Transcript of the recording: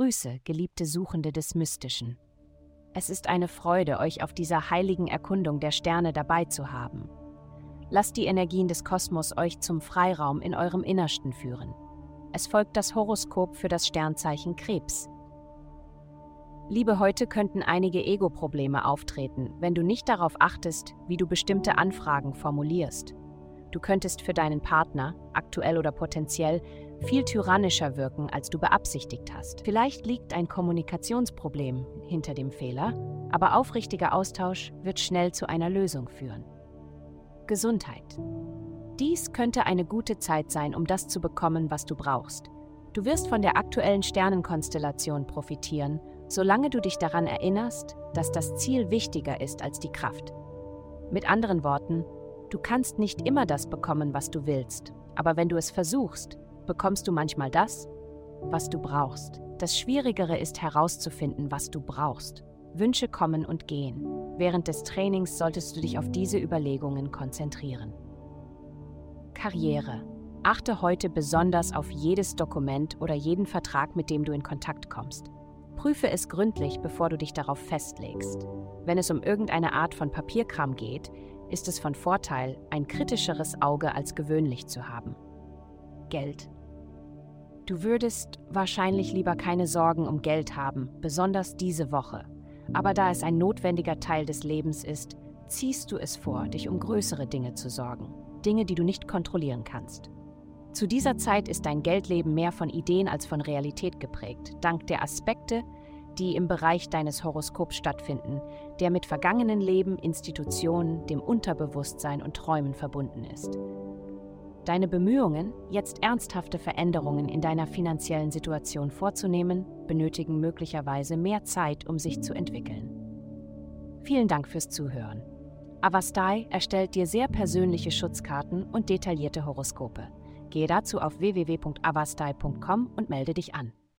Grüße, geliebte Suchende des Mystischen. Es ist eine Freude, euch auf dieser heiligen Erkundung der Sterne dabei zu haben. Lasst die Energien des Kosmos euch zum Freiraum in eurem Innersten führen. Es folgt das Horoskop für das Sternzeichen Krebs. Liebe, heute könnten einige Ego-Probleme auftreten, wenn du nicht darauf achtest, wie du bestimmte Anfragen formulierst. Du könntest für deinen Partner, aktuell oder potenziell, viel tyrannischer wirken, als du beabsichtigt hast. Vielleicht liegt ein Kommunikationsproblem hinter dem Fehler, aber aufrichtiger Austausch wird schnell zu einer Lösung führen. Gesundheit. Dies könnte eine gute Zeit sein, um das zu bekommen, was du brauchst. Du wirst von der aktuellen Sternenkonstellation profitieren solange du dich daran erinnerst, dass das Ziel wichtiger ist als die Kraft. Mit anderen Worten, du kannst nicht immer das bekommen, was du willst, aber wenn du es versuchst, bekommst du manchmal das, was du brauchst. Das Schwierigere ist herauszufinden, was du brauchst. Wünsche kommen und gehen. Während des Trainings solltest du dich auf diese Überlegungen konzentrieren. Karriere. Achte heute besonders auf jedes Dokument oder jeden Vertrag, mit dem du in Kontakt kommst. Prüfe es gründlich, bevor du dich darauf festlegst. Wenn es um irgendeine Art von Papierkram geht, ist es von Vorteil, ein kritischeres Auge als gewöhnlich zu haben. Geld. Du würdest wahrscheinlich lieber keine Sorgen um Geld haben, besonders diese Woche. Aber da es ein notwendiger Teil des Lebens ist, ziehst du es vor, dich um größere Dinge zu sorgen, Dinge, die du nicht kontrollieren kannst. Zu dieser Zeit ist dein Geldleben mehr von Ideen als von Realität geprägt, dank der Aspekte, die im Bereich deines Horoskops stattfinden, der mit vergangenen Leben, Institutionen, dem Unterbewusstsein und Träumen verbunden ist. Deine Bemühungen, jetzt ernsthafte Veränderungen in deiner finanziellen Situation vorzunehmen, benötigen möglicherweise mehr Zeit, um sich zu entwickeln. Vielen Dank fürs Zuhören. Avastai erstellt dir sehr persönliche Schutzkarten und detaillierte Horoskope. Gehe dazu auf www.avastai.com und melde dich an.